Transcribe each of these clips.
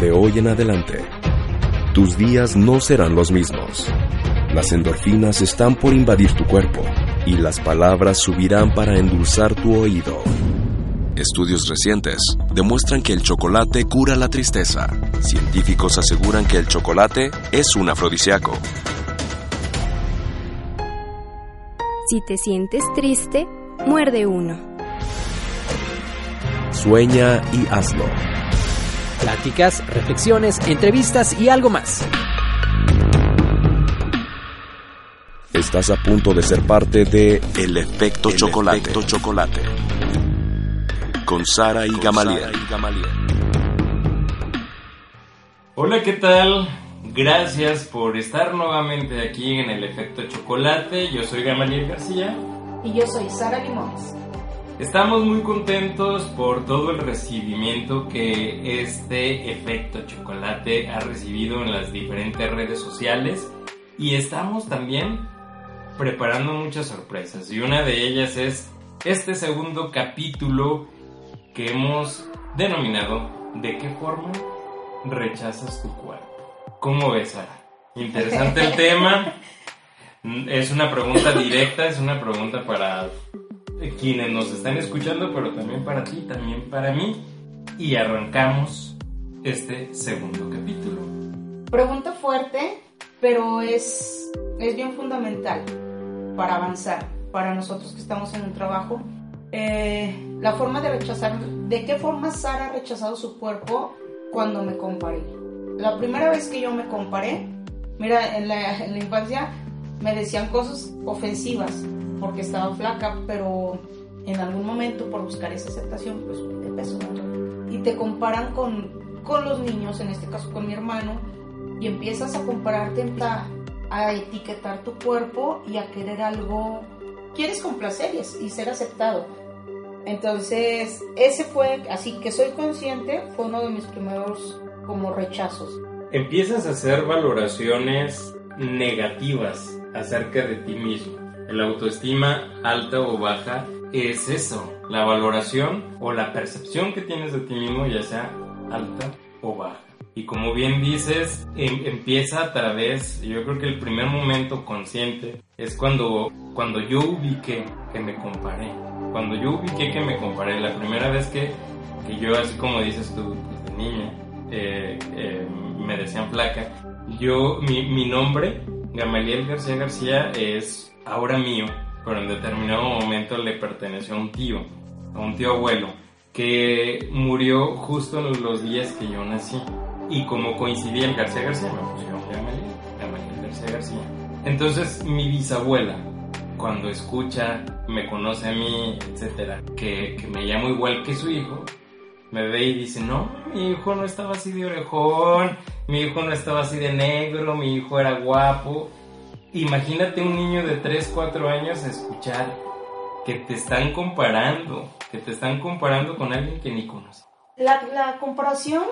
de hoy en adelante, tus días no serán los mismos. Las endorfinas están por invadir tu cuerpo y las palabras subirán para endulzar tu oído. Estudios recientes demuestran que el chocolate cura la tristeza. Científicos aseguran que el chocolate es un afrodisíaco. Si te sientes triste, muerde uno. Sueña y hazlo. Pláticas, reflexiones, entrevistas y algo más. Estás a punto de ser parte de El Efecto Chocolate. Chocolate. Con Sara y, Gamaliel. Hola, ¿qué tal? Gracias por estar nuevamente aquí en El Efecto Chocolate. Yo soy Gamaliel García. Y yo soy Sara Limones. Estamos muy contentos por todo el recibimiento que este efecto chocolate ha recibido en las diferentes redes sociales y estamos también preparando muchas sorpresas y una de ellas es este segundo capítulo que hemos denominado ¿De qué forma rechazas tu cuerpo? ¿Cómo ves, Sara? Interesante el tema. Es una pregunta directa, es una pregunta para quienes nos están escuchando, pero también para ti, también para mí. Y arrancamos este segundo capítulo. Pregunta fuerte, pero es, es bien fundamental para avanzar, para nosotros que estamos en un trabajo. Eh, la forma de rechazar, ¿de qué forma Sara ha rechazado su cuerpo cuando me comparé? La primera vez que yo me comparé, mira, en en la infancia me decían cosas ofensivas porque estaba flaca, pero en algún momento por buscar esa aceptación, pues de peso. Y te comparan con, con los niños, en este caso con mi hermano, y empiezas a compararte a, a etiquetar tu cuerpo y a querer algo, quieres complacer y ser aceptado. Entonces, ese fue, así que soy consciente, fue uno de mis primeros como rechazos. Empiezas a hacer valoraciones negativas acerca de ti mismo la autoestima alta o baja es eso, la valoración o la percepción que tienes de ti mismo, ya sea alta o baja. Y como bien dices, em, empieza a través, yo creo que el primer momento consciente es cuando, cuando yo ubiqué que me comparé. Cuando yo ubiqué que me comparé, la primera vez que, que yo, así como dices tú, desde niña, eh, eh, me decían flaca, yo, mi nombre, Gamaliel García García, es ahora mío, pero en determinado momento le perteneció a un tío, a un tío abuelo, que murió justo en los días que yo nací. Y como coincidía en García García, me pusieron Gamaliel, García García. Entonces mi bisabuela, cuando escucha, me conoce a mí, etcétera, que, que me llamo igual que su hijo, me ve y dice, no, mi hijo no estaba así de orejón, mi hijo no estaba así de negro, mi hijo era guapo. Imagínate un niño de 3, 4 años a escuchar que te están comparando, que te están comparando con alguien que ni conoces. La, comparación,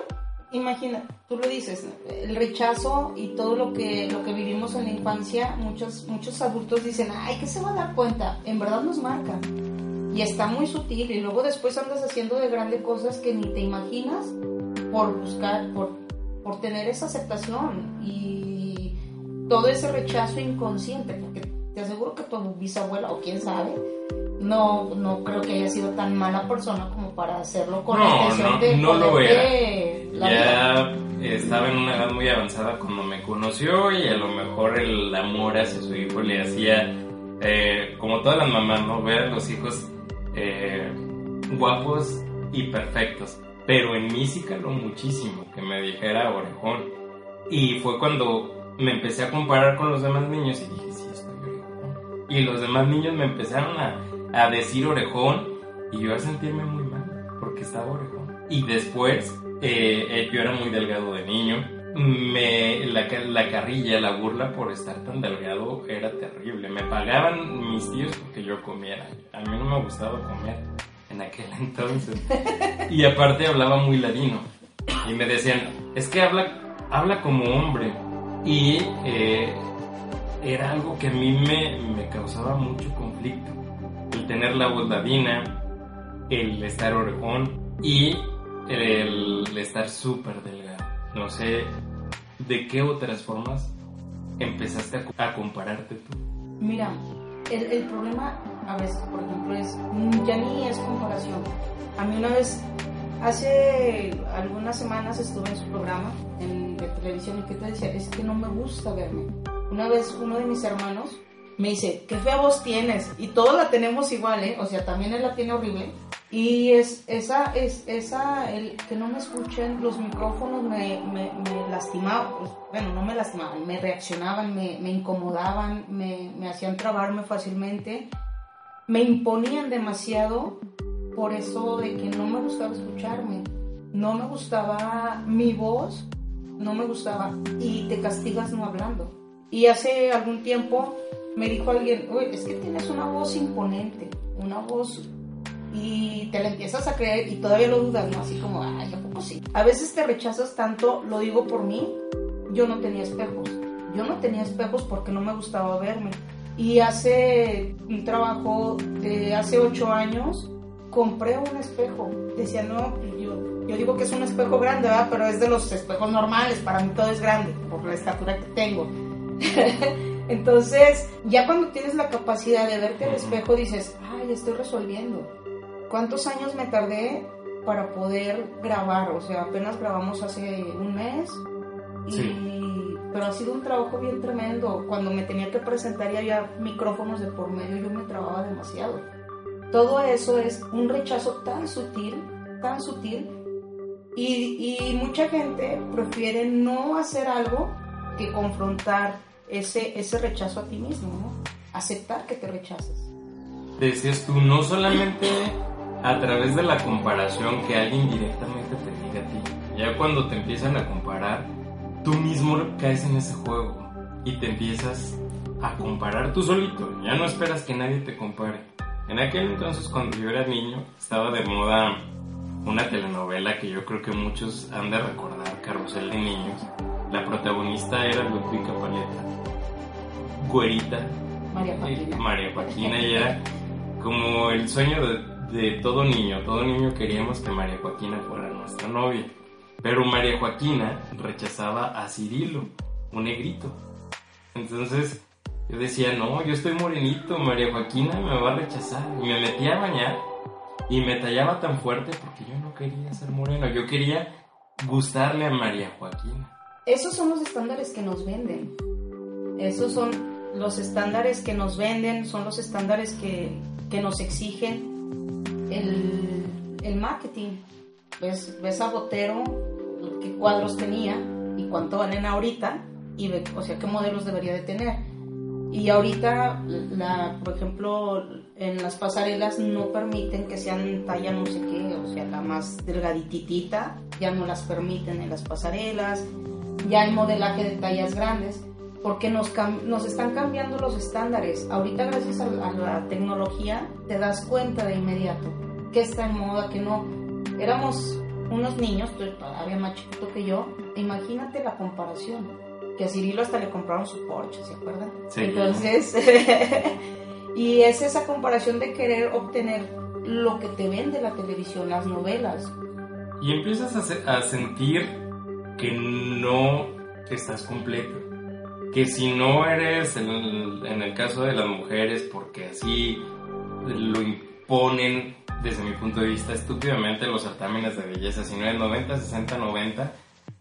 imagina, tú lo dices, el rechazo y todo lo que, lo que vivimos en la infancia, muchos, muchos adultos dicen, ay, ¿qué se va a dar cuenta? En verdad nos marca. Y está muy sutil y luego después andas haciendo de grandes cosas que ni te imaginas por buscar, por, por tener esa aceptación. Y todo ese rechazo inconsciente, porque te aseguro que tu bisabuela o quién sabe, no, no creo que haya sido tan mala persona como para hacerlo con no, la intención no, de no lo era. ya estaba en una edad muy avanzada cuando me conoció y a lo mejor el amor hacia su hijo le hacía, eh, como todas las mamás, ¿no? Ver a los hijos eh, guapos y perfectos. Pero en mí sí caló muchísimo que me dijera orejón. Y fue cuando me empecé a comparar con los demás niños y dije, sí, estoy orejón. Y los demás niños me empezaron a, a decir orejón y yo a sentirme muy mal porque estaba orejón. Y después, eh, eh, yo era muy delgado de niño. Me, la, la carrilla, la burla por estar tan delgado era terrible. Me pagaban mis tíos porque yo comiera. A mí no me gustaba comer en aquel entonces. Y aparte hablaba muy ladino. Y me decían, es que habla, habla como hombre. Y eh, era algo que a mí me, me causaba mucho conflicto. El tener la voz ladina, el estar orejón y el estar súper delgado. No sé de qué otras formas empezaste a, compararte tú. Mira, el, el problema a veces, por ejemplo, es mm, ya ni es comparación. A mí una vez, hace algunas semanas estuve en su programa en, de televisión y que te decía, es que no me gusta verme. Una vez uno de mis hermanos me dice, qué fea voz tienes. Y todos la tenemos igual, ¿eh? O sea, también él la tiene horrible. Y es esa, es esa, el que no me escuchen, los micrófonos me, me, me lastimaban, pues, bueno, no me lastimaban, me reaccionaban, me, me incomodaban, me, me hacían trabarme fácilmente, me imponían demasiado por eso de que no me gustaba escucharme, no me gustaba mi voz, no me gustaba y te castigas no hablando. Y hace algún tiempo me dijo alguien, uy, es que tienes una voz imponente, una voz y te la empiezas a creer y todavía lo dudas, ¿no? Así como, ay, ¿a poco sí? A veces te rechazas tanto, lo digo por mí, yo no tenía espejos. Yo no tenía espejos porque no me gustaba verme. Y hace un trabajo de hace ocho años, compré un espejo. Decía, no, yo, yo digo que es un espejo grande, ¿verdad? Pero es de los espejos normales, para mí todo es grande, por la estatura que tengo. Entonces, ya cuando tienes la capacidad de verte al espejo, dices, ay, estoy resolviendo. ¿Cuántos años me tardé para poder grabar? O sea, apenas grabamos hace un mes. Y, Sí. Pero ha sido un trabajo bien tremendo. Cuando me tenía que presentar y había micrófonos de por medio, yo me trababa demasiado. Todo eso es un rechazo tan sutil, tan sutil. Y, y mucha gente prefiere no hacer algo que confrontar ese, ese rechazo a ti mismo, ¿no? Aceptar que te rechazas. Decías tú, no solamente a través de la comparación que alguien directamente te diga a ti, ya cuando te empiezan a comparar, tú mismo caes en ese juego y te empiezas a comparar tú solito, ya no esperas que nadie te compare. En aquel entonces, cuando yo era niño, estaba de moda una telenovela que yo creo que muchos han de recordar, Carrusel de Niños. La protagonista era Ludwika Paleta, güerita, María y Joaquina. María Joaquina y era como el sueño de, de todo niño. Todo niño queríamos que María Joaquina fuera nuestra novia. Pero María Joaquina rechazaba a Cirilo, un negrito. Entonces yo decía, no, yo estoy morenito, María Joaquina me va a rechazar. Y me metía a bañar y me tallaba tan fuerte porque yo no quería ser moreno, yo quería gustarle a María Joaquina. Esos son los estándares que nos venden. Esos son los estándares que nos venden, son los estándares que, que nos exigen el, el marketing. Ves, ves a Botero, qué cuadros tenía y cuánto valen ahorita, y ve, o sea, qué modelos debería de tener. Y ahorita, la, por ejemplo, en las pasarelas no permiten que sean talla no sé qué, o sea, la más delgadititita, ya no las permiten en las pasarelas, ya hay modelaje de tallas grandes, porque nos, nos están cambiando los estándares. Ahorita gracias a, la- a la tecnología te das cuenta de inmediato que está en moda, que no. Éramos unos niños, todavía más chiquito que yo, imagínate la comparación. Que a Cirilo hasta le compraron su Porsche, ¿se acuerdan? Sí. Entonces, y es esa comparación de querer obtener lo que te vende la televisión, las novelas. Y empiezas a, se- a sentir que no estás completo. Que si no eres, en el, en el caso de las mujeres, porque así lo imponen desde mi punto de vista estúpidamente los certámenes de belleza, si no eres 90, 60, 90,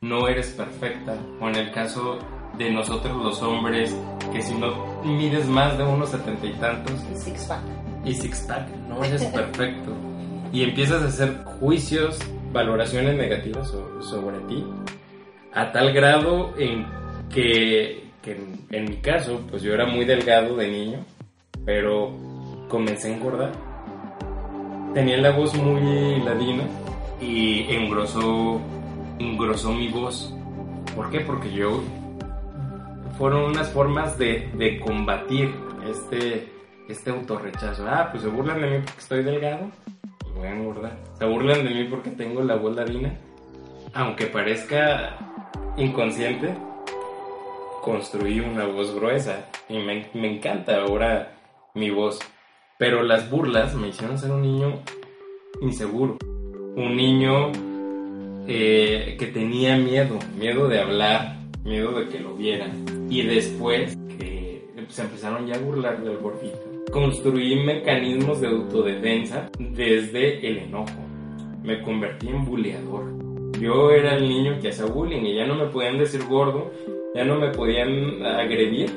no eres perfecta. O en el caso de nosotros los hombres, que si no mides más de unos setenta y tantos, El six pack. y six pack, no eres perfecto. Y empiezas a hacer juicios, valoraciones negativas so- sobre ti, a tal grado en que, que en, en mi caso, pues yo era muy delgado de niño, pero comencé a engordar. Tenía la voz muy ladina y engrosó, engrosó mi voz. ¿Por qué? Porque yo fueron unas formas de, de combatir este, este autorrechazo. Ah, pues se burlan de mí porque estoy delgado, pues voy a engordar. Se burlan de mí porque tengo la voz ladina. Aunque parezca inconsciente, construí una voz gruesa y me, me encanta ahora mi voz. Pero las burlas me hicieron ser un niño inseguro, un niño eh, que tenía miedo, miedo de hablar, miedo de que lo vieran. Y después que se empezaron ya a burlar del gordito, construí mecanismos de autodefensa desde el enojo. Me convertí en buleador. Yo era el niño que hacía bullying y ya no me podían decir gordo, ya no me podían agredir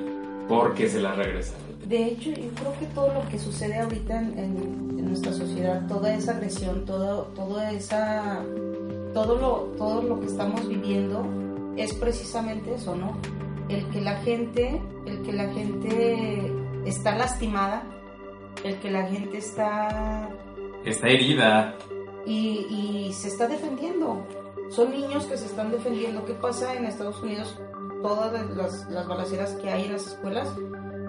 porque se la regresaron. De hecho, yo creo que todo lo que sucede ahorita en, en- en nuestra sociedad, toda esa agresión, todo, toda esa, todo lo, todo lo que estamos viviendo es precisamente eso, ¿no? El que la gente, el que la gente está lastimada, el que la gente está Está herida, y, y se está defendiendo. Son niños que se están defendiendo. ¿Qué pasa en Estados Unidos? Todas las, las balaceras que hay en las escuelas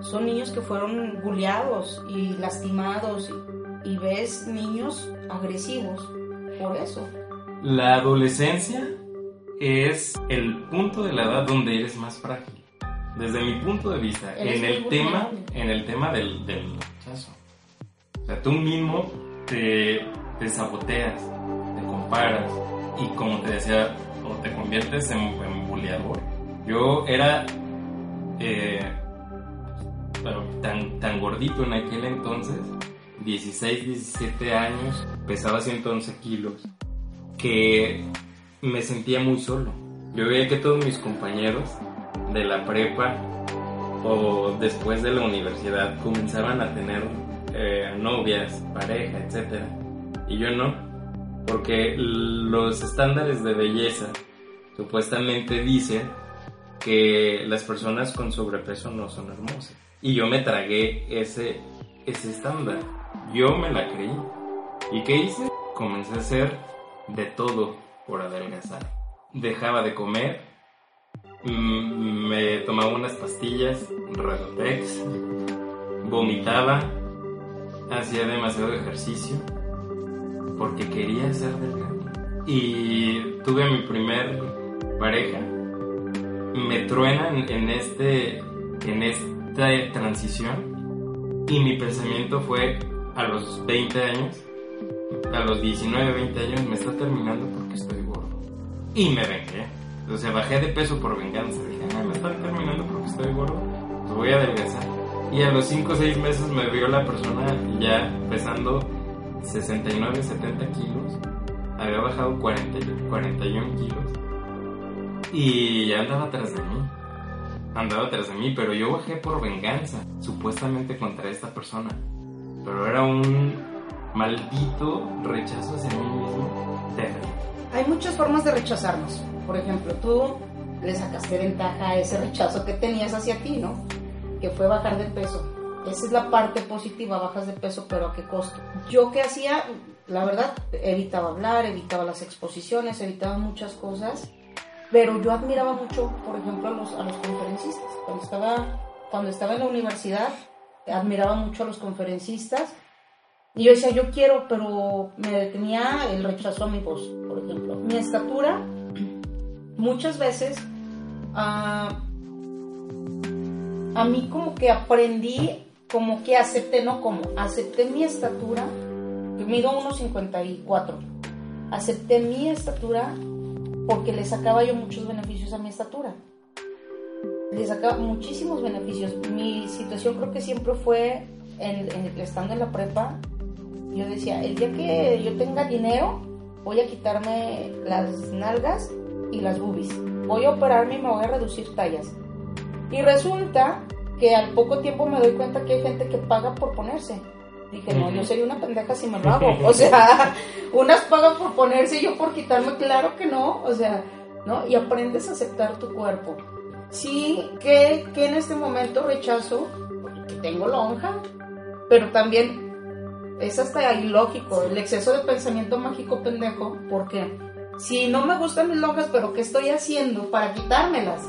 son niños que fueron bulleados y lastimados y, y ves niños agresivos por eso. La adolescencia es el punto de la edad donde eres más frágil. Desde mi punto de vista, en el tema, en el tema del, del rechazo. O sea, tú mismo te, te saboteas, te comparas y como te decía, o te conviertes en, en buleador. Yo era eh, tan, tan gordito en aquel entonces, 16, 17 años, pesaba 111 kilos, que me sentía muy solo. Yo veía que todos mis compañeros de la prepa o después de la universidad comenzaban a tener eh, novias, pareja, etc. Y yo no, porque los estándares de belleza supuestamente dicen que las personas con sobrepeso no son hermosas. Y yo me tragué ese, ese estándar. Yo me la creí. ¿Y qué hice? Comencé a hacer de todo por adelgazar. Dejaba de comer, mm, me tomaba unas pastillas, Redotex, vomitaba, hacía demasiado ejercicio porque quería ser delgado. Y tuve mi primer pareja me truena en, en este en esta transición. Y mi pensamiento fue a los 20 años a los 19 20 años me está terminando porque estoy gordo. Y me vengué. O sea bajé de peso por venganza. Dije ah, me están terminando porque estoy gordo pues voy a adelgazar y a los 5 o 6 meses me vio la persona ya pesando 69 70 kilos. Había bajado 40, 41 kilos y andaba atrás de mí. Andaba atrás de mí, pero yo bajé por venganza, supuestamente contra esta persona. Pero era un maldito rechazo hacia mí mismo terrible. Hay muchas formas de rechazarnos. Por ejemplo, tú le sacaste ventaja a ese rechazo que tenías hacia ti, ¿no? Que fue bajar de peso. Esa es la parte positiva, bajas de peso, pero ¿a qué costo? Yo qué hacía, la verdad, evitaba hablar, evitaba las exposiciones, evitaba muchas cosas, pero yo admiraba mucho, por ejemplo, a los, a los conferencistas. Cuando estaba, cuando estaba en la universidad, admiraba mucho a los conferencistas y yo decía, yo quiero, pero me detenía el rechazo a mi voz, por ejemplo. Mi estatura, muchas veces, ah, a mí como que aprendí, como que acepté, no como, acepté mi estatura, que mido 1,54. Acepté mi estatura porque le sacaba yo muchos beneficios a mi estatura. Le sacaba muchísimos beneficios. Mi situación creo que siempre fue, en, en- estando en la prepa, yo decía, el día que yo tenga dinero, voy a quitarme las nalgas y las boobies. Voy a operarme y me voy a reducir tallas. Y resulta que al poco tiempo me doy cuenta que hay gente que paga por ponerse. Dije, no, yo sería una pendeja si me lo hago. O sea, unas pagan por ponerse y yo por quitarme, claro que no. O sea, ¿no? Y aprendes a aceptar tu cuerpo. Sí, que, que en este momento rechazo, porque tengo lonja, pero también es hasta ilógico, el exceso de pensamiento mágico pendejo, porque si no me gustan mis lonjas, pero ¿qué estoy haciendo para quitármelas?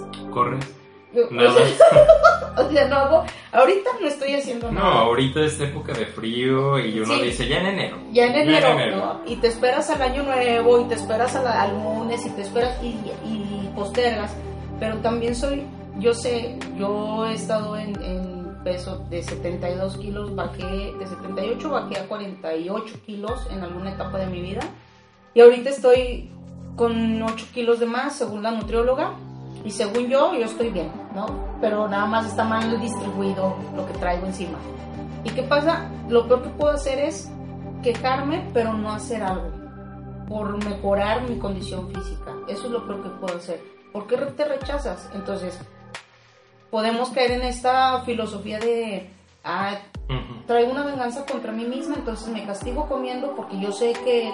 O Nada. sea, o sea, no hago, ahorita no estoy haciendo No, nada. ahorita es época de frío y uno Sí. dice ya en enero. Ya en enero, enero. ¿no? Y te esperas al año nuevo, y te esperas a la- al lunes, y te esperas y, y postergas. Pero también soy, yo sé, yo he estado en, en peso de 72 kilos, bajé, de 78 bajé a 48 kilos en alguna etapa de mi vida. Y ahorita estoy con 8 kilos de más, según la nutrióloga. Y según yo, yo estoy bien, ¿no? Pero nada más está mal distribuido lo que traigo encima. ¿Y qué pasa? Lo peor que puedo hacer es quejarme, pero no hacer algo por mejorar mi condición física. Eso es lo peor que puedo hacer. ¿Por qué te rechazas? Entonces, podemos caer en esta filosofía de, ah, traigo una venganza contra mí misma, entonces me castigo comiendo porque yo sé que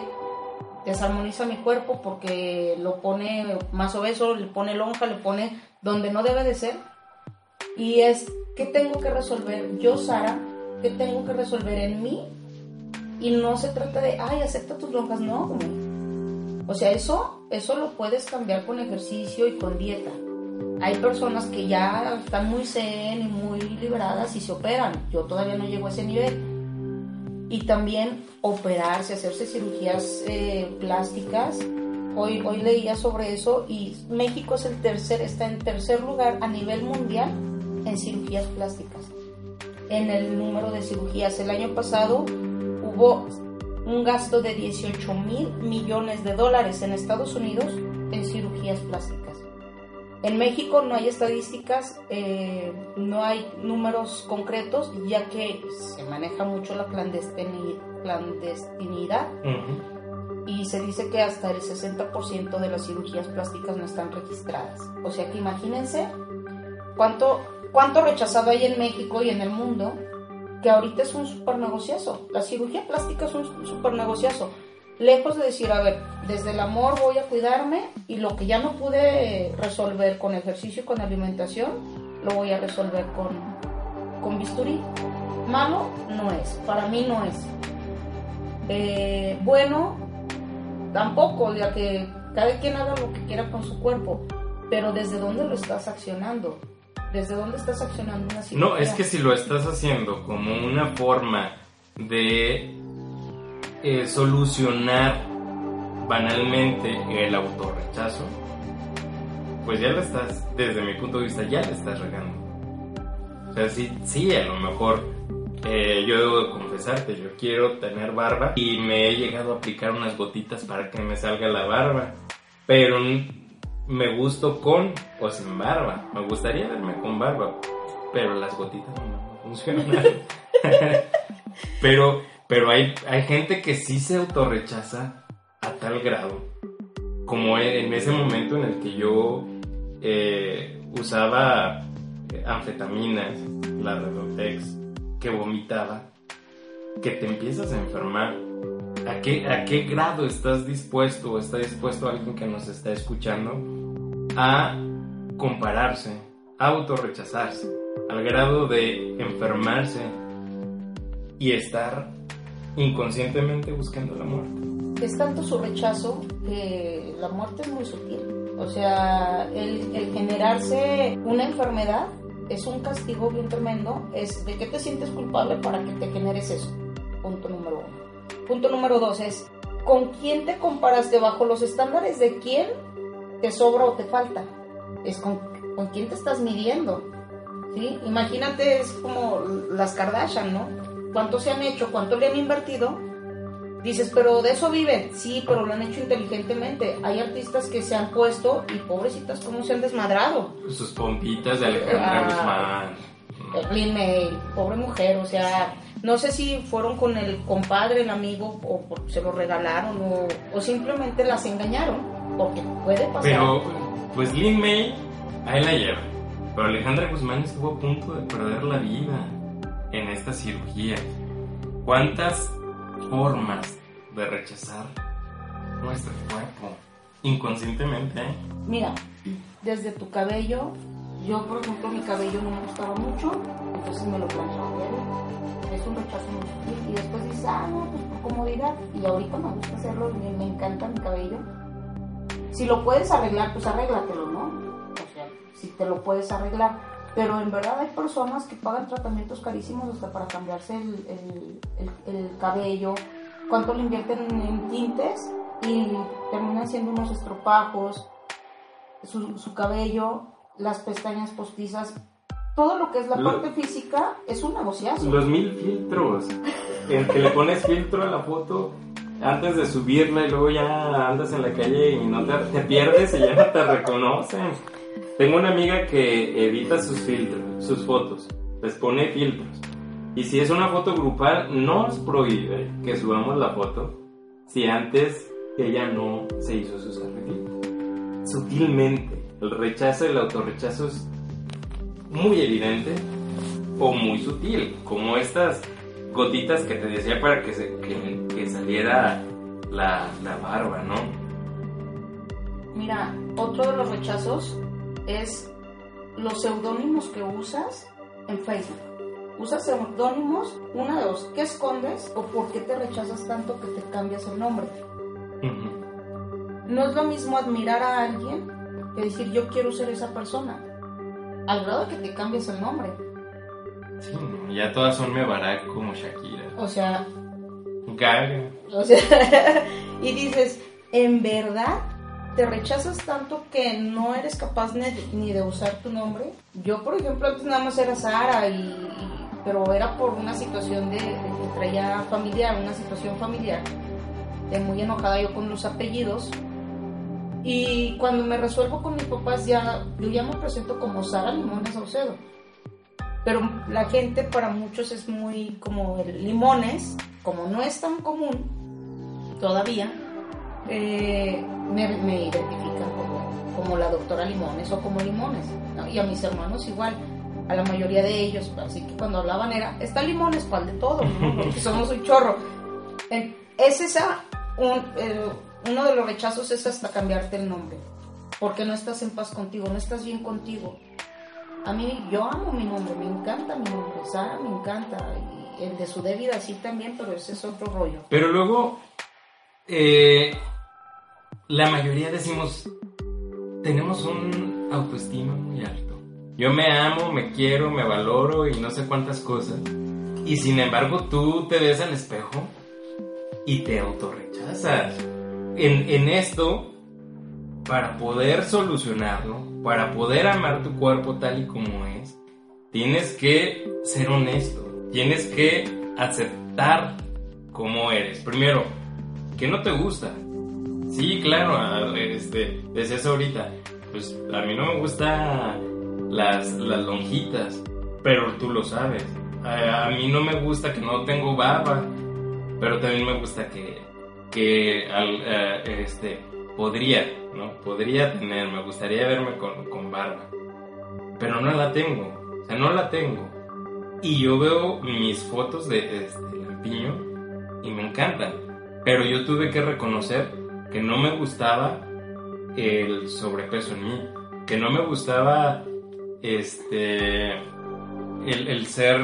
desarmoniza mi cuerpo, porque lo pone más obeso, le pone lonja, le pone donde no debe de ser. Y es, ¿qué tengo que resolver yo, Sara? ¿Qué tengo que resolver en mí? Y no se trata de, ay, acepta tus lonjas, no, güey. O sea, eso, eso lo puedes cambiar con ejercicio y con dieta. Hay personas que ya están muy zen y muy liberadas y se operan. Yo todavía no llego a ese nivel. Y también operarse, hacerse cirugías eh, plásticas. Hoy, leía sobre eso y México es el tercer, está en tercer lugar a nivel mundial en cirugías plásticas. En el número de cirugías. El año pasado hubo un gasto de 18 mil millones de dólares en Estados Unidos en cirugías plásticas. En México no hay estadísticas, eh, no hay números concretos, ya que se maneja mucho la clandestini- clandestinidad Ujú. Y se dice que hasta el 60% de las cirugías plásticas no están registradas. O sea que imagínense cuánto, cuánto rechazado hay en México y en el mundo, que ahorita es un super negociazo. La cirugía plástica es un super negociazo. Lejos de decir, a ver, desde el amor voy a cuidarme y lo que ya no pude resolver con ejercicio y con alimentación, lo voy a resolver con, con bisturí. Malo no es, para mí no es. Eh, bueno, tampoco, ya que cada quien haga lo que quiera con su cuerpo, pero ¿desde dónde lo estás accionando? ¿Desde dónde estás accionando una cirugía? No, es que si lo estás haciendo como una forma de eh, solucionar banalmente el autorrechazo, pues ya lo estás, desde mi punto de vista, ya le estás regando. O sea, sí, sí, a lo mejor eh, yo debo de confesarte, yo quiero tener barba y me he llegado a aplicar unas gotitas para que me salga la barba, pero me gusto con o sin barba. Me gustaría verme con barba, pero las gotitas no me funcionan. pero pero hay, hay gente que sí se autorrechaza a tal grado, como en ese momento en el que yo eh, usaba eh, anfetaminas, la Redotex, que vomitaba, que te empiezas a enfermar. ¿A qué, ¿A qué grado estás dispuesto o está dispuesto alguien que nos está escuchando a compararse, a autorrechazarse, al grado de enfermarse y estar inconscientemente buscando la muerte? Es tanto su rechazo que la muerte es muy sutil. O sea, el, el generarse una enfermedad es un castigo bien tremendo. Es de qué te sientes culpable para que te generes eso. Punto número uno. Punto número dos es, ¿con quién te comparaste? ¿Bajo los estándares de quién te sobra o te falta? Es con, con quién te estás midiendo. ¿sí? Imagínate, es como las Kardashian, ¿no? ¿Cuánto se han hecho? ¿Cuánto le han invertido? Dices, pero de eso viven. Sí, pero lo han hecho inteligentemente. Hay artistas que se han puesto y pobrecitas, ¿cómo se han desmadrado? Sus pompitas de Alejandra Ah. Guzmán. Lin May, pobre mujer, o sea, no sé si fueron con el compadre, el amigo, o se lo regalaron, o, o simplemente las engañaron, porque puede pasar. Pero, pues Lin May, ahí la lleva. Pero Alejandra Guzmán estuvo a punto de perder la vida en esta cirugía. ¿Cuántas formas de rechazar nuestro cuerpo inconscientemente? Mira, desde tu cabello, Yo, por ejemplo, mi cabello no me gustaba mucho, entonces me lo planchaba Es un rechazo muy. Y después dices, ah, no, pues por comodidad. Y ahorita me gusta hacerlo, me, me encanta mi cabello. Si lo puedes arreglar, pues arréglatelo, ¿no? O sea, si te lo puedes arreglar. Pero en verdad hay personas que pagan tratamientos carísimos hasta para cambiarse el, el, el, el cabello. ¿Cuánto le invierten en tintes? Y terminan siendo unos estropajos. Su, su cabello las pestañas postizas, todo lo que es la Lo- parte física es un negociazo. Los mil filtros. En que le pones filtro a la foto antes de subirla y luego ya andas en la calle y no te, te pierdes y ya no te reconocen. Tengo una amiga que edita sus filtros, sus fotos, les pone filtros. Y si es una foto grupal, no nos prohíbe que subamos la foto si antes ella no se hizo sus arreglitos. Sutilmente, el rechazo, el autorrechazo es muy evidente o muy sutil, como estas gotitas que te decía para que, que, que saliera la, la barba, ¿no? Mira, otro de los rechazos es los seudónimos que usas en Facebook. Usas seudónimos, una de dos, ¿qué escondes o por qué te rechazas tanto que te cambias el nombre? No es lo mismo admirar a alguien que decir yo quiero ser esa persona. Al grado de que te cambies el nombre. Sí, no, ya todas son me Barack como Shakira. O sea, Gaga. O sea, y dices, ¿en verdad te rechazas tanto que no eres capaz ni, ni de usar tu nombre? Yo, por ejemplo, antes nada más era Sara, y, y- pero era por una situación de, de que traía familiar, una situación familiar, de muy enojada yo con los apellidos. Y cuando me resuelvo con mis papás, ya, yo ya me presento como Sara Limones Saucedo. Pero la gente para muchos es muy como el Limones, como no es tan común todavía, eh, me, me identifican como, como la doctora Limones o como Limones. ¿no? Y a mis hermanos igual, a la mayoría de ellos. Así que cuando hablaban era, está Limones, ¿cuál de todo? ¿no? Porque somos un chorro. Es esa, un, eh, uno de los rechazos es hasta cambiarte el nombre. Porque no estás en paz contigo, no estás bien contigo. A mí, yo amo mi nombre, me encanta mi nombre, Sara me encanta, y el de su débida sí también, pero ese es otro rollo. Pero luego, eh, la mayoría decimos, tenemos un autoestima muy alto. Yo me amo, me quiero, me valoro y no sé cuántas cosas. Y sin embargo, tú te ves al espejo y te autorrechazas. En, en esto, para poder solucionarlo, para poder amar tu cuerpo tal y como es, tienes que ser honesto, tienes que aceptar cómo eres. Primero, ¿qué no te gusta? Sí, claro, este, decías ahorita, pues a mí no me gustan las, las lonjitas, pero tú lo sabes. A, a mí no me gusta que no tengo barba, pero también me gusta que, que al- eh, este, podría, ¿no? Podría tener, me gustaría verme con, con barba, pero no la tengo, o sea, no la tengo. Y yo veo mis fotos de este, Lampiño y me encantan, pero yo tuve que reconocer que no me gustaba el sobrepeso en mí, que no me gustaba este el, el ser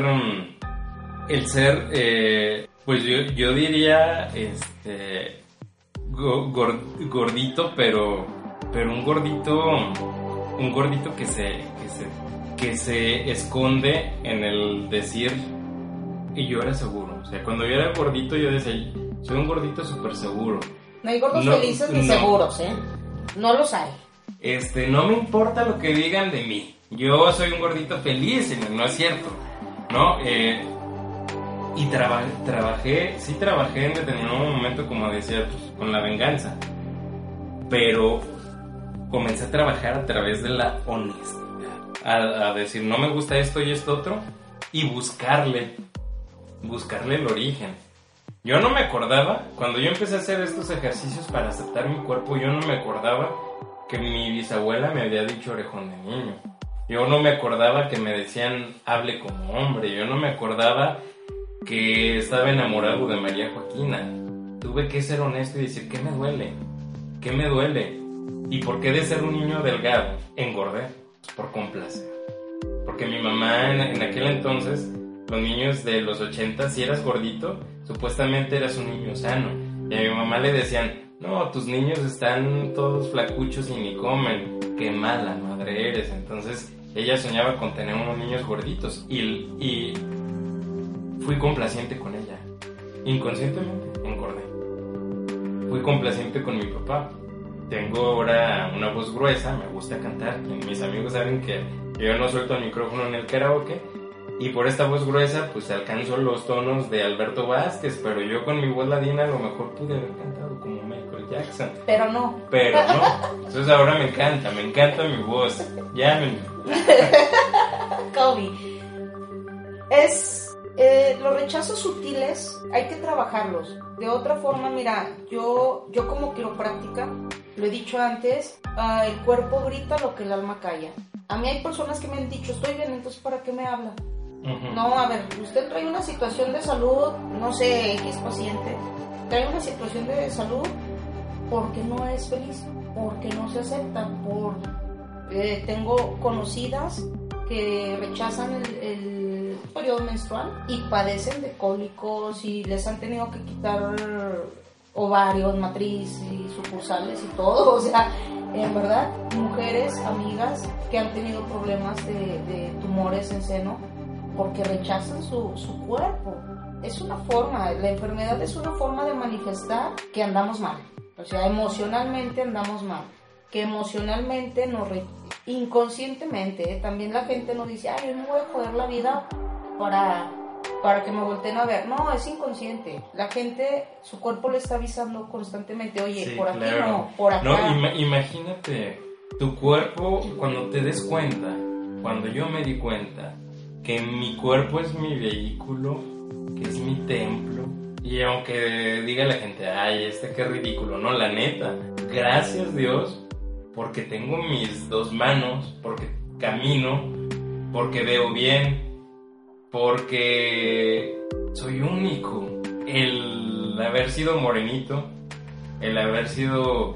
el ser eh, pues yo, yo diría este go- gor- gordito pero pero un gordito un gordito que se que se que se esconde en el decir y yo era seguro. O sea cuando yo era gordito yo decía soy un gordito súper seguro No hay gordos No, felices ni no. seguros, ¿eh? No los hay. Este, no me importa lo que digan de mí. Yo soy un gordito feliz, no es cierto, ¿no? Eh, y traba- trabajé, sí trabajé en determinado momento, como decía, pues, con la venganza. Pero comencé a trabajar a través de la honestidad. A, a decir, no me gusta esto y esto otro. Y buscarle, buscarle el origen. Yo no me acordaba, cuando yo empecé a hacer estos ejercicios para aceptar mi cuerpo, yo no me acordaba que mi bisabuela me había dicho orejón de niño. Yo no me acordaba que me decían hable como hombre. Yo no me acordaba que estaba enamorado de María Joaquina. Tuve que ser honesto y decir, ¿qué me duele? ¿Qué me duele? ¿Y por qué de ser un niño delgado engordé? por complacer. Porque mi mamá en, en aquel entonces, los niños de los 80, si eras gordito, supuestamente eras un niño sano. Y a mi mamá le decían, no, tus niños están todos flacuchos y ni comen, qué mala madre eres. Entonces ella soñaba con tener unos niños gorditos y, y fui complaciente con ella. Inconscientemente engordé. Fui complaciente con mi papá. Tengo ahora una voz gruesa, me gusta cantar. Mis amigos saben que yo no suelto el micrófono en el karaoke. Y por esta voz gruesa, pues alcanzo los tonos de Alberto Vázquez. Pero yo con mi voz ladina a lo mejor pude haber cantado como Michael Jackson. Pero no. Pero no. Entonces ahora me encanta, me encanta mi voz. Llámenme. Kobe. Es. eh, los rechazos sutiles hay que trabajarlos. De otra forma, mira, yo, yo como quiropráctica, lo he dicho antes, ah, el cuerpo grita lo que el alma calla. A mí hay personas que me han dicho, estoy bien, entonces ¿para qué me No, a ver, usted trae una situación de salud, no sé, X paciente, trae una situación de salud porque no es feliz, porque no se acepta, por... eh, tengo conocidas que rechazan el, periodo menstrual y padecen de cólicos y les han tenido que quitar ovarios, matriz y sucursales y todo, o sea, en verdad, mujeres, amigas que han tenido problemas de tumores en seno porque rechazan su, su cuerpo. Es una forma, la enfermedad es una forma de manifestar que andamos mal. O sea, emocionalmente andamos mal. Que emocionalmente nos... re- inconscientemente, ¿eh? también la gente nos dice, ay, yo no voy a joder la vida para, para que me volteen a ver. No, es inconsciente. La gente, su cuerpo le está avisando constantemente, oye, Sí, por aquí claro. no, por acá. No, ima- imagínate, tu cuerpo, cuando te des cuenta, cuando yo me di cuenta que mi cuerpo es mi vehículo, que es mi templo, y aunque diga la gente, ay, este qué ridículo, no, la neta, gracias Dios, porque tengo mis dos manos, porque camino, porque veo bien, porque soy único. El haber sido morenito, el haber sido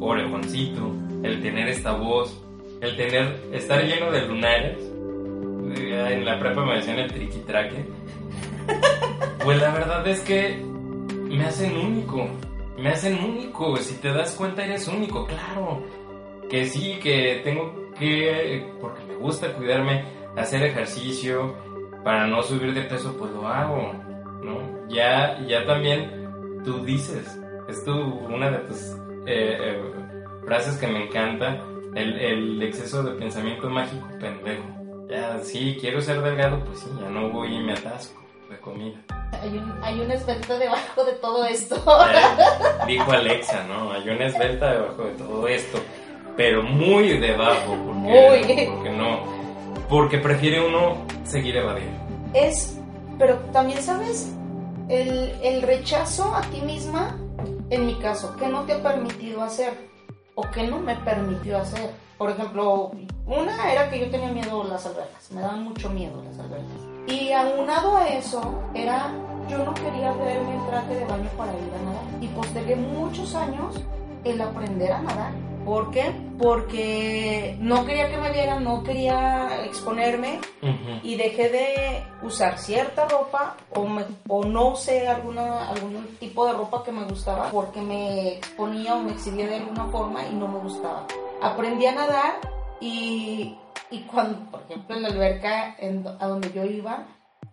orejoncito, el tener esta voz, el tener, estar lleno de lunares. En la prepa me decían el triquitraque. Pues la verdad es que me hacen único. Me hacen único. Si te das cuenta, eres único, claro. Que sí, que tengo que, porque me gusta cuidarme, hacer ejercicio. Para no subir de peso, pues lo hago, ¿no? Ya, ya también tú dices, es tu, una de tus eh, eh, frases que me encanta, el exceso de pensamiento mágico pendejo. Ya, sí, quiero ser delgado, pues sí, ya no voy y me atasco de comida. Hay un, hay un esbelto debajo de todo esto. Eh, dijo Alexa, ¿no? Hay una esbelta debajo de todo esto, pero muy debajo, porque, Muy. porque no, porque prefiere uno seguir evadiendo. es, pero también sabes, el, el rechazo a ti misma, en mi caso, ¿qué no te ha permitido hacer? ¿O qué no me permitió hacer? Por ejemplo, una era que yo tenía miedo a las albercas, me daban mucho miedo las albercas. Y aunado a eso, era, yo no quería verme en traje de baño para ir a nadar. Y postergué muchos años el aprender a nadar. ¿Por qué? Porque no quería que me vieran, no quería exponerme y dejé de usar cierta ropa o, me- o no usé alguna, algún tipo de ropa que me gustaba porque me exponía o me exhibía de alguna forma y no me gustaba. Aprendí a nadar y, y cuando, por ejemplo, en la alberca en a donde yo iba,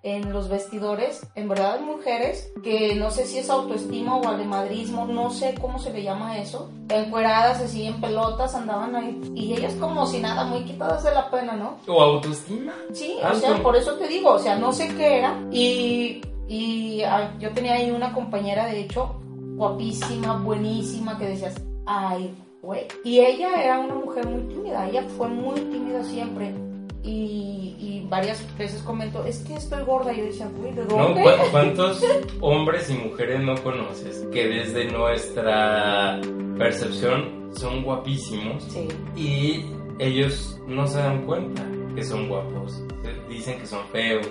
en los vestidores, en verdad mujeres que no sé si es autoestima o alemadrismo, no sé cómo se le llama eso, encueradas así en pelotas andaban ahí y ellas como si nada, muy quitadas de la pena, ¿no? O autoestima. Sí, o Alto. sea, por eso te digo, o sea, no sé qué era. Y, y yo tenía ahí una compañera, de hecho, guapísima, buenísima, que decías, ay, güey. Y ella era una mujer muy tímida, ella fue muy tímida siempre. Y, y varias veces comentó, es que estoy gorda. Y yo decía, güey, ¿de ¿No? dónde? ¿Cu- ¿Cuántos hombres y mujeres no conoces que desde nuestra percepción son guapísimos Sí, y ellos no se dan cuenta que son guapos? Dicen que son feos.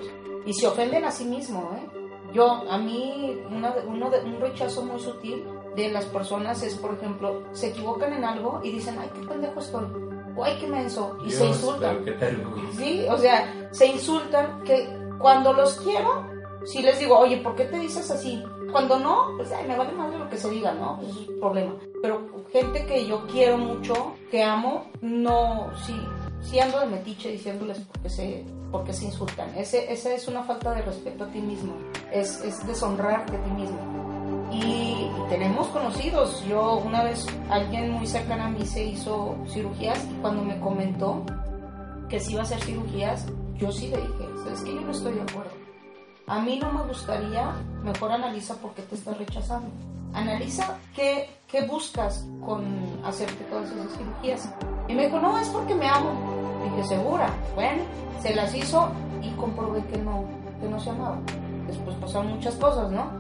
y se ofenden a sí mismo, ¿eh? Yo, a mí, una uno de, un rechazo muy sutil de las personas es, por ejemplo, se equivocan en algo y dicen, ay, qué pendejo estoy, ay, qué menso, y se Dios, insultan. tal, güey. Sí, o sea, se insultan que cuando los quiero, si les digo, oye, ¿por qué te dices así? Cuando no, pues ay, me vale de lo que se diga, ¿no? Pues, es un problema. Pero gente que yo quiero mucho, que amo, no, sí, sí ando de metiche diciéndoles por qué se, por qué se insultan. Ese, esa es una falta de respeto a ti mismo, es, es deshonrarte a ti mismo. Y, y tenemos conocidos. Yo una vez, alguien muy cercano a mí se hizo cirugías y cuando me comentó que si iba a hacer cirugías, yo sí le dije, es que yo no estoy de acuerdo. A mí no me gustaría, mejor analiza por qué te estás rechazando. Analiza qué, qué buscas con hacerte todas esas cirugías. Y me dijo, no, es porque me amo. Dije, segura. Bueno, se las hizo y comprobé que no, que no se amaba. Después pasaron muchas cosas, ¿no?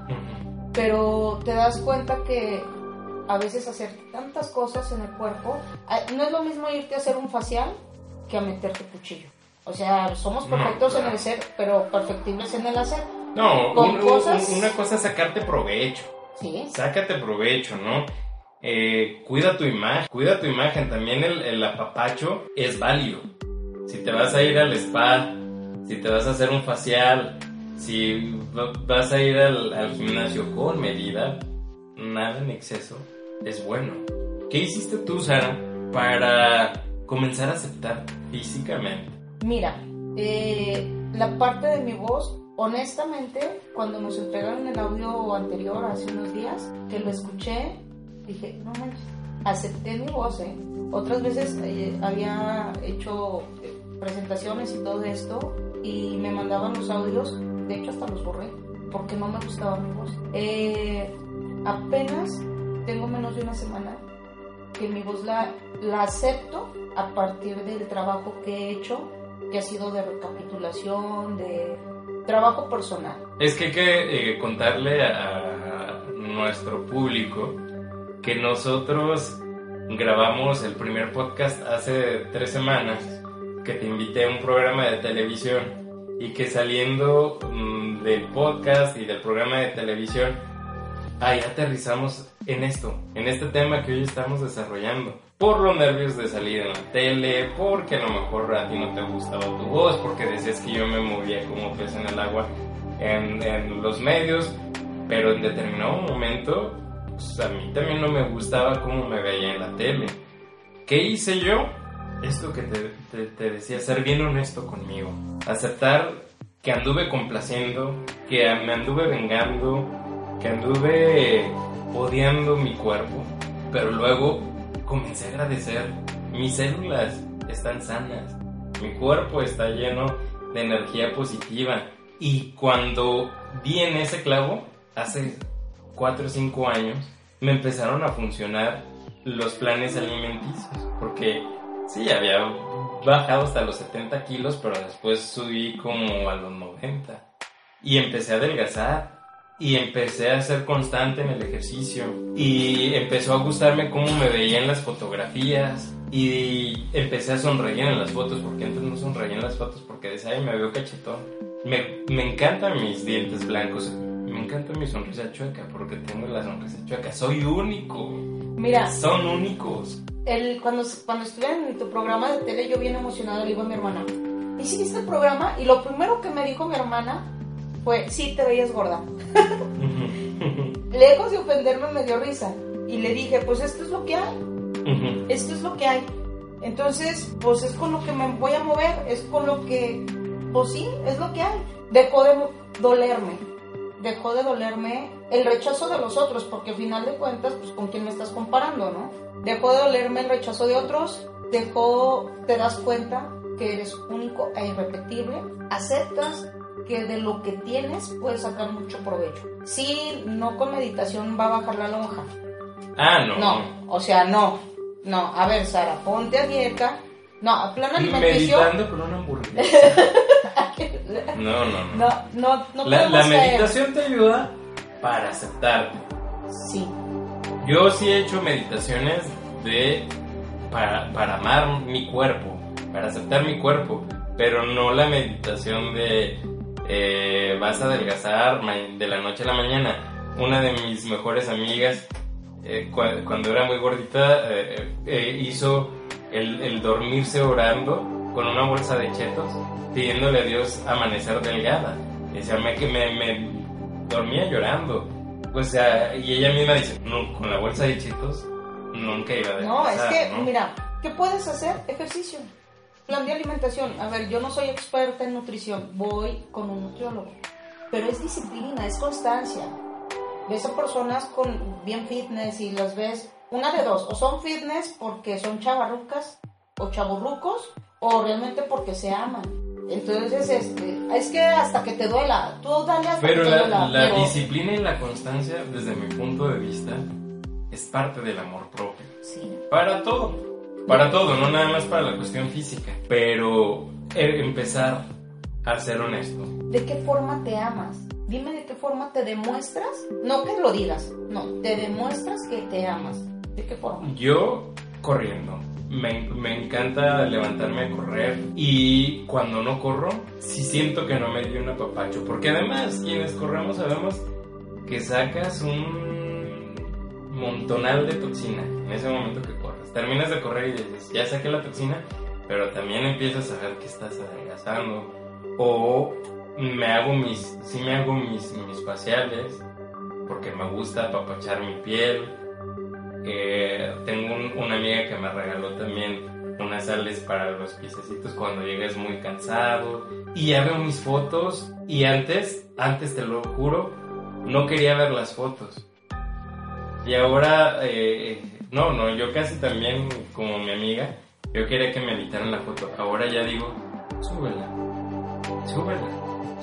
Pero te das cuenta que a veces hacer tantas cosas en el cuerpo, ah, no es lo mismo irte a hacer un facial que a meterte cuchillo. O sea, somos No, perfectos en claro. el ser, pero perfectibles en el hacer. No, Con un- un- cosas- una cosa es sacarte provecho. Sí, Sácate provecho, ¿no? Eh, cuida tu imagen, cuida tu imagen. También el, el apapacho es válido. Si te vas a ir al spa, si te vas a hacer un facial, si va- vas a ir al, al gimnasio con medida, nada en exceso es bueno. ¿Qué hiciste tú, Sara, para comenzar a aceptar físicamente? Mira, eh, la parte de mi voz, honestamente, cuando nos entregaron el audio anterior hace unos días, que lo escuché, dije, no manches, acepté mi voz, ¿eh? Otras veces eh, había hecho eh, presentaciones y todo esto y me mandaban los audios, de hecho hasta los borré, porque no me gustaba mi voz. Eh, apenas tengo menos de una semana que mi voz la, acepto a partir del trabajo que he hecho, que ha sido de recapitulación, de trabajo personal. Es que hay que eh, contarle a nuestro público que nosotros grabamos el primer podcast hace tres semanas, que te invité a un programa de televisión y que saliendo mm, del podcast y del programa de televisión, ahí aterrizamos en esto, en este tema que hoy estamos desarrollando. Por los nervios de salir en la tele, porque a lo mejor a ti no te gustaba tu voz, porque decías que yo me movía como pez en el agua en, en los medios, pero en determinado momento pues, a mí también no me gustaba cómo me veía en la tele. ¿Qué hice yo? Esto que te, te- te decía, ser bien honesto conmigo. Aceptar que anduve complaciendo, que me anduve vengando, que anduve odiando mi cuerpo, pero luego comencé a agradecer. Mis células están sanas, mi cuerpo está lleno de energía positiva. Y cuando di en ese clavo, hace 4 o 5 años, me empezaron a funcionar los planes alimenticios. Porque sí, había bajado hasta los 70 kilos, pero después subí como a los 90. Y empecé a adelgazar. Y empecé a ser constante en el ejercicio. Y empezó a gustarme cómo me veía en las fotografías. Y empecé a sonreír en las fotos, porque antes no sonreía en las fotos porque decía, ay, me veo cachetón. Me, me encantan mis dientes blancos. Me encanta mi sonrisa chueca porque tengo la sonrisa chueca. Soy único. Mira, Son únicos. El, cuando, cuando estuve en tu programa de tele, yo bien emocionada le digo a mi hermana, ¿y si viste el programa? Y lo primero que me dijo mi hermana fue, sí, te veías gorda. Lejos de ofenderme me dio risa. Y le dije, pues esto es lo que hay, esto es lo que hay. Entonces, pues es con lo que me voy a mover, es con lo que, pues sí, es lo que hay. Dejó de dolerme, dejó de dolerme el rechazo de los otros, porque al final de cuentas, pues con quién me estás comparando, ¿no? Dejó de dolerme el rechazo de otros, dejó, te das cuenta que eres único e irrepetible, aceptas que de lo que tienes puedes sacar mucho provecho. Sí, no con meditación va a bajar la lonja, Ah, no. no, o sea, no. No, a ver, Sara, ponte a dieta. No, plan alimenticio. Meditando con una hamburguesa. No, no, no. No, no, no La, la meditación te ayuda para aceptarte. Sí, Yo sí he hecho meditaciones de para, para amar mi cuerpo, para aceptar mi cuerpo, pero no la meditación de eh, vas a adelgazar de la noche a la mañana. Una de mis mejores amigas eh, cua- cuando era muy gordita, eh, eh, hizo el, el dormirse orando con una bolsa de chetos, pidiéndole a Dios amanecer delgada. Decía, me, que me, me dormía llorando. O sea, y ella misma dice, no, con la bolsa de chetos nunca iba a No, es que, ¿no? mira, ¿qué puedes hacer? Ejercicio. Plan de alimentación. A ver, yo no soy experta en nutrición, voy con un nutriólogo. Pero es disciplina, es constancia. Ves a personas con bien fitness y las ves, una de dos, o son fitness porque son chavarrucas o chaburrucos, o realmente porque se aman. Entonces, este, es que hasta que te duela, tú dale hasta Pero que te la, duela. la pero- disciplina y la constancia, desde mi punto de vista, es parte del amor propio. Sí. Para todo. Para todo, no nada más para la cuestión física. Pero eh, empezar a ser honesto. ¿De qué forma te amas? Dime de qué forma te demuestras, no que lo digas, no, te demuestras que te amas. ¿De qué forma? Yo corriendo. Me, me encanta levantarme a correr y cuando no corro, sí siento que no me dio un apapacho. Porque además, quienes corremos sabemos que sacas un montonal de toxina en ese momento que corres. Terminas de correr y dices, ya saqué la toxina, pero también empiezas a ver que estás adelgazando. O me hago mis, sí me hago mis, mis faciales porque me gusta apapachar mi piel. Eh, tengo un- una amiga que me regaló también unas sales para los piececitos cuando llegues muy cansado. Y ya veo mis fotos y antes, antes te lo juro, no quería ver las fotos. Y ahora, eh, no, no, yo casi también, como mi amiga, yo quería que me editaran la foto. Ahora ya digo, súbela, súbela,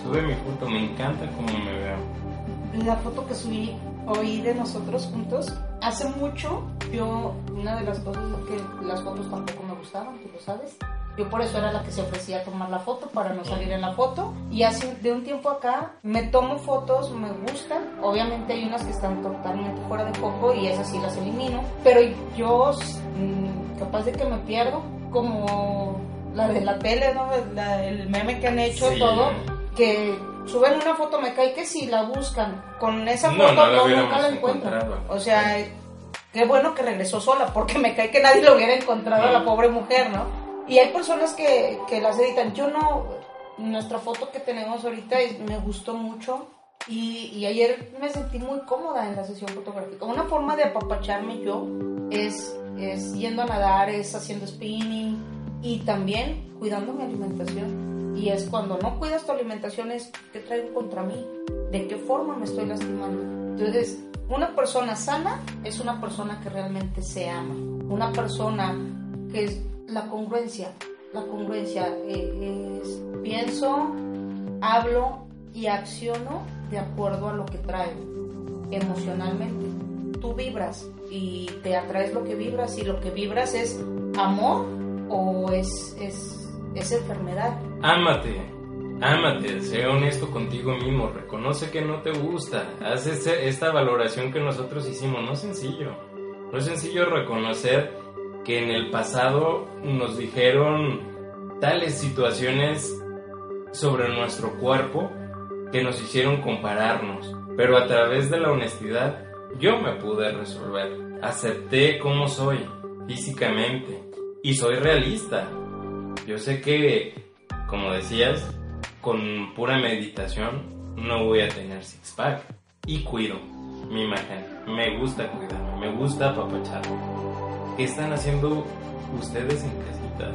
sube mi foto, me encanta como me veo. La foto que subí hoy de nosotros juntos, hace mucho, yo, una de las cosas es que las fotos tampoco me gustaban, tú lo sabes. Yo por eso era la que se ofrecía a tomar la foto para no salir en la foto. Y hace de un tiempo acá me tomo fotos, me gustan. Obviamente hay unas que están totalmente fuera de foco y esas sí las elimino. Pero yo, mm, capaz de que me pierdo, como la de la tele, ¿no? La- el meme que han hecho, Sí. todo, que suben una foto, me cae que si la buscan con esa No, foto no la nunca la encuentran. O sea, qué bueno que regresó sola, porque me cae que nadie lo hubiera encontrado a la pobre mujer, ¿no? Y hay personas que, que las editan. Yo no, nuestra foto que tenemos ahorita es- me gustó mucho y, y ayer me sentí muy cómoda en la sesión fotográfica. Una forma de apapacharme yo es, es yendo a nadar, es haciendo spinning y también cuidando mi alimentación. Y es cuando no cuidas tu alimentación es qué traigo contra mí, de qué forma me estoy lastimando. Entonces, una persona sana es una persona que realmente se ama. Una persona que la congruencia. La congruencia eh, es pienso, hablo y acciono de acuerdo a lo que traigo emocionalmente. Tú vibras y te atraes lo que vibras y lo que vibras es amor o es, es, es enfermedad. Ámate, ámate, sé honesto contigo mismo, reconoce que no te gusta, haz este- esta valoración que nosotros hicimos, no es sencillo, no es sencillo reconocer que en el pasado nos dijeron tales situaciones sobre nuestro cuerpo que nos hicieron compararnos, pero a través de la honestidad yo me pude resolver, acepté cómo soy físicamente y soy realista. Yo sé que, como decías, con pura meditación no voy a tener six pack y cuido mi imagen. Me gusta cuidarme, me gusta apapacharme. ¿Qué están haciendo ustedes en casita?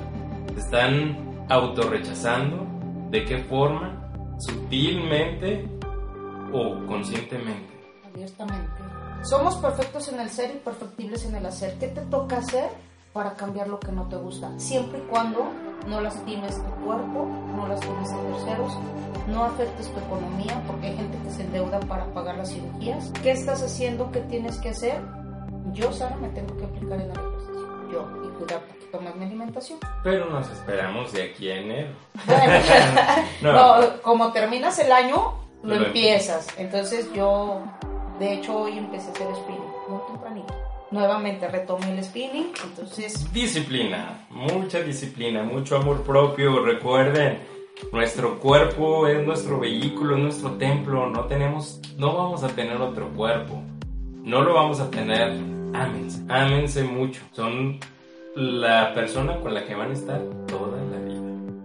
¿Se están autorrechazando? ¿De qué forma? ¿Sutilmente o conscientemente? abiertamente. Somos perfectos en el ser y perfectibles en el hacer. ¿Qué te toca hacer para cambiar lo que no te gusta? Siempre y cuando no lastimes tu cuerpo, no lastimes a terceros, no afectes tu economía, porque hay gente que se endeuda para pagar las cirugías. ¿Qué estás haciendo? ¿Qué tienes que hacer? Yo, Sara, me tengo que aplicar el ejercicio. Yo, y cuidar un poquito más mi alimentación. Pero nos esperamos de aquí a enero. Bueno, No. no, como terminas el año, lo Lo empiezas. Entonces yo, de hecho, hoy empecé a hacer spinning, muy tempranito. Nuevamente retomé el spinning, entonces Disciplina, mucha disciplina, mucho amor propio. Recuerden, nuestro cuerpo es nuestro vehículo, es nuestro templo. No tenemos, no vamos a tener otro cuerpo. No lo vamos a tener ámense, ámense mucho. Son la persona con la que van a estar toda la vida.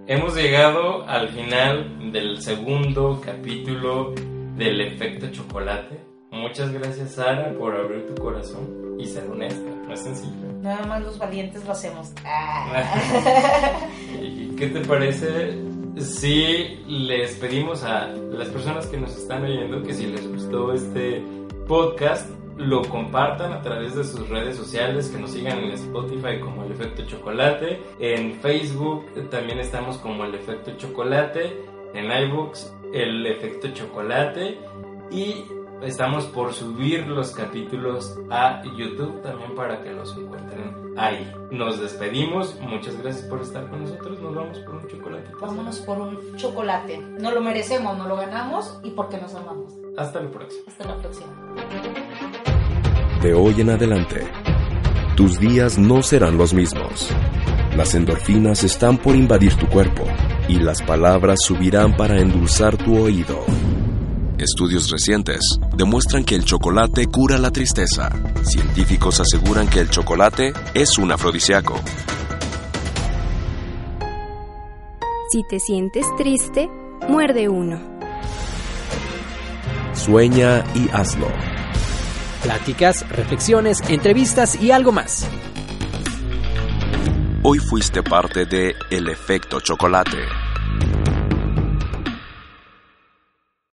Hemos llegado al final del segundo capítulo del efecto chocolate. Muchas gracias Sara por abrir tu corazón y ser honesta, no es sencillo. Nada más los valientes lo hacemos. ¿Y qué te parece si les pedimos a las personas que nos están oyendo que si les gustó este podcast lo compartan a través de sus redes sociales, que nos sigan en Spotify como El Efecto Chocolate, en Facebook también estamos como El Efecto Chocolate, en iBooks El Efecto Chocolate y estamos por subir los capítulos a YouTube también para que los encuentren ahí. Nos despedimos, muchas gracias por estar con nosotros, nos vamos por un chocolate. Vámonos por un chocolate. No lo merecemos, no lo ganamos y porque nos amamos. Hasta la próxima. Hasta la próxima. De hoy en adelante, tus días no serán los mismos. Las endorfinas están por invadir tu cuerpo y las palabras subirán para endulzar tu oído. Estudios recientes demuestran que el chocolate cura la tristeza. Científicos aseguran que el chocolate es un afrodisíaco. Si te sientes triste, muerde uno. Sueña y hazlo. Pláticas, reflexiones, entrevistas y algo más. Hoy fuiste parte de El Efecto Chocolate